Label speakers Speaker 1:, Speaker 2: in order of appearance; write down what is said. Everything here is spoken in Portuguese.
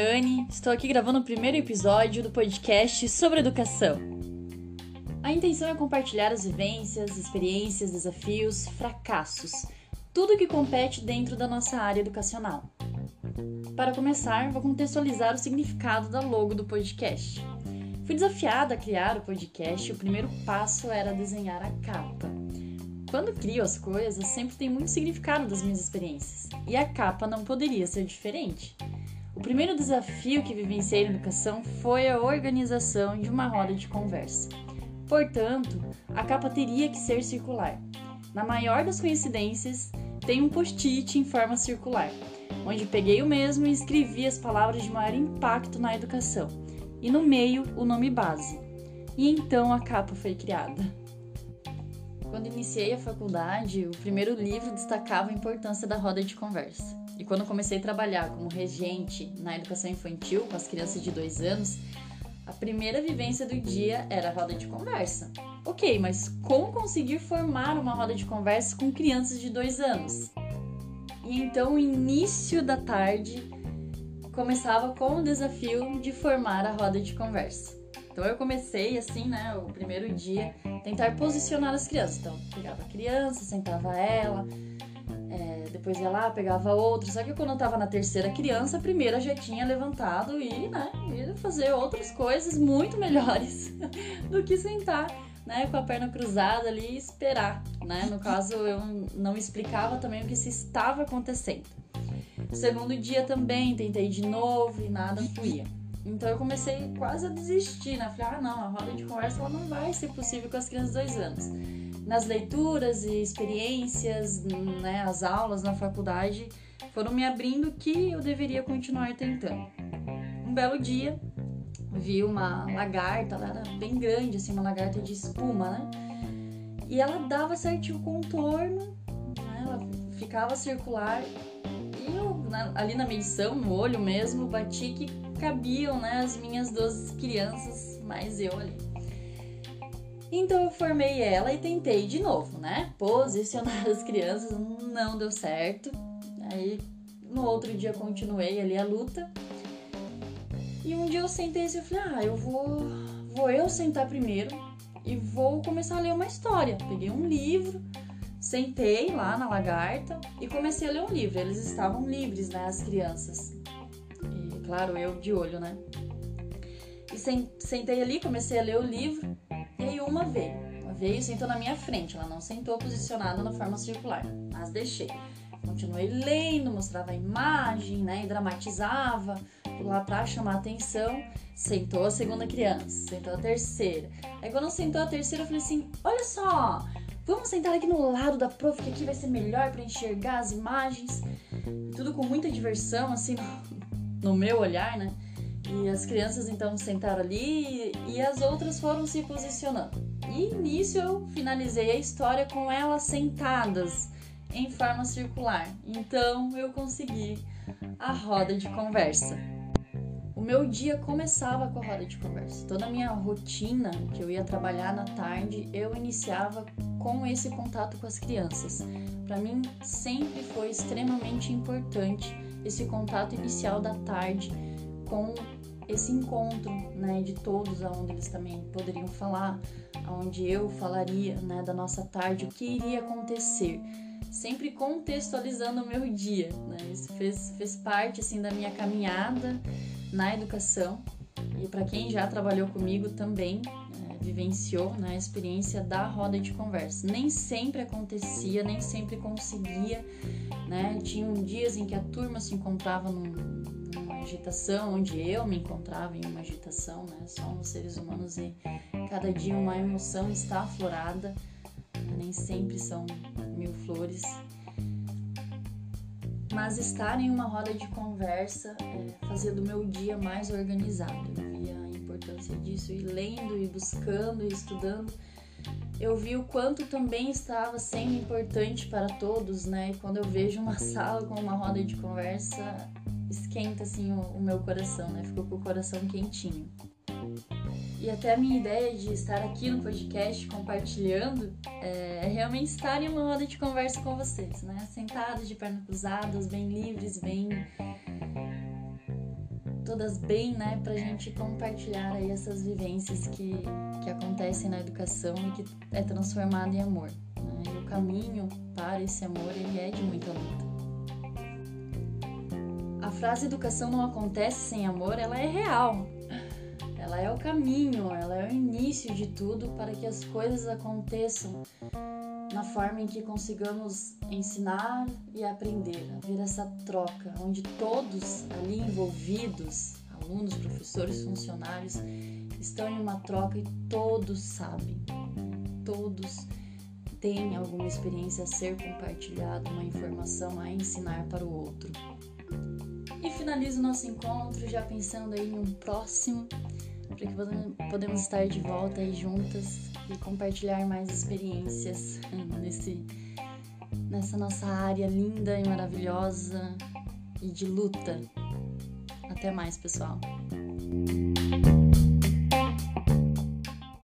Speaker 1: Anne, estou aqui gravando o primeiro episódio do podcast sobre educação. A intenção é compartilhar as vivências, experiências, desafios, fracassos, tudo que compete dentro da nossa área educacional. Para começar, vou contextualizar o significado da logo do podcast. Fui desafiada a criar o podcast e o primeiro passo era desenhar a capa. Quando crio as coisas, sempre tem muito significado das minhas experiências, e a capa não poderia ser diferente. O primeiro desafio que vivenciei na educação foi a organização de uma roda de conversa. Portanto, a capa teria que ser circular. Na maior das coincidências, tem um post-it em forma circular, onde peguei o mesmo e escrevi as palavras de maior impacto na educação, e no meio o nome base. E então a capa foi criada. Quando iniciei a faculdade, o primeiro livro destacava a importância da roda de conversa. E quando comecei a trabalhar como regente na educação infantil com as crianças de dois anos, a primeira vivência do dia era a roda de conversa. Ok, mas como conseguir formar uma roda de conversa com crianças de dois anos? E então, o início da tarde começava com o desafio de formar a roda de conversa. Então eu comecei assim, né, o primeiro dia, tentar posicionar as crianças. Então, pegava a criança, sentava ela, depois ia lá, pegava outra. Só que quando eu tava na terceira criança, a primeira já tinha levantado e, né, ia fazer outras coisas muito melhores do que sentar, né, com a perna cruzada ali e esperar, né? No caso, eu não explicava também o que se estava acontecendo. segundo dia também, tentei de novo e nada fluía. Então eu comecei quase a desistir, né? Falei, ah, não, a roda de conversa ela não vai ser possível com as crianças de dois anos. Nas leituras e experiências, né, as aulas na faculdade foram me abrindo que eu deveria continuar tentando. Um belo dia, vi uma lagarta, ela era bem grande, assim, uma lagarta de espuma, né? E ela dava certinho o contorno, né? ela ficava circular. E eu, na, ali na medição, no olho mesmo, bati que cabiam né, as minhas duas crianças, mais eu ali. Então eu formei ela e tentei de novo, né? Posicionar as crianças, não deu certo. Aí no outro dia continuei ali a luta. E um dia eu sentei assim, eu falei, ah, eu vou, vou eu sentar primeiro e vou começar a ler uma história. Peguei um livro, sentei lá na lagarta e comecei a ler um livro. Eles estavam livres, né, as crianças claro, eu de olho, né? E sentei ali, comecei a ler o livro, e aí uma veio. Uma veio e sentou na minha frente. Ela não sentou posicionada na forma circular, mas deixei. Continuei lendo, mostrava a imagem, né? E dramatizava lá pra chamar atenção. Sentou a segunda criança, sentou a terceira. Aí quando sentou a terceira, eu falei assim: olha só, vamos sentar aqui no lado da prof, que aqui vai ser melhor para enxergar as imagens. Tudo com muita diversão, assim, no meu olhar, né? E as crianças então sentaram ali e as outras foram se posicionando. E nisso eu finalizei a história com elas sentadas em forma circular. Então eu consegui a roda de conversa. O meu dia começava com a roda de conversa. Toda a minha rotina que eu ia trabalhar na tarde, eu iniciava com esse contato com as crianças. Para mim sempre foi extremamente importante esse contato inicial da tarde com esse encontro, né, de todos, aonde eles também poderiam falar, aonde eu falaria, né, da nossa tarde, o que iria acontecer, sempre contextualizando o meu dia, né, isso fez, fez parte, assim, da minha caminhada na educação. E para quem já trabalhou comigo também, vivenciou né, a experiência da roda de conversa. Nem sempre acontecia, nem sempre conseguia né? Tinham dias em que a turma se encontrava num, numa agitação, onde eu me encontrava em uma agitação, né? Somos seres humanos e cada dia uma emoção está aflorada, nem sempre são mil flores. Mas estar em uma roda de conversa é, fazia do meu dia mais organizado. Importância disso, e lendo, e buscando, e estudando eu vi o quanto também estava sendo importante para todos, né? E quando eu vejo uma sala com uma roda de conversa, esquenta assim o, o meu coração, né? Ficou com o coração quentinho. E até a minha ideia de estar aqui no podcast compartilhando é, é realmente estar em uma roda de conversa com vocês, né? Sentados de pernas cruzadas, bem livres, bem todas bem, né, pra gente compartilhar aí essas vivências que, que acontecem na educação e que é transformada em amor. Né? E o caminho para esse amor, ele é de muita luta. A frase educação não acontece sem amor, ela é real. Ela é o caminho, ela é o início de tudo para que as coisas aconteçam na forma em que consigamos ensinar e aprender, haver essa troca, onde todos ali envolvidos, alunos, professores, funcionários, estão em uma troca e todos sabem, todos têm alguma experiência a ser compartilhada, uma informação a ensinar para o outro. E finalizo nosso encontro já pensando aí em um próximo, para que podemos estar de volta aí juntas e compartilhar mais experiências nesse, nessa nossa área linda e maravilhosa e de luta. Até mais, pessoal!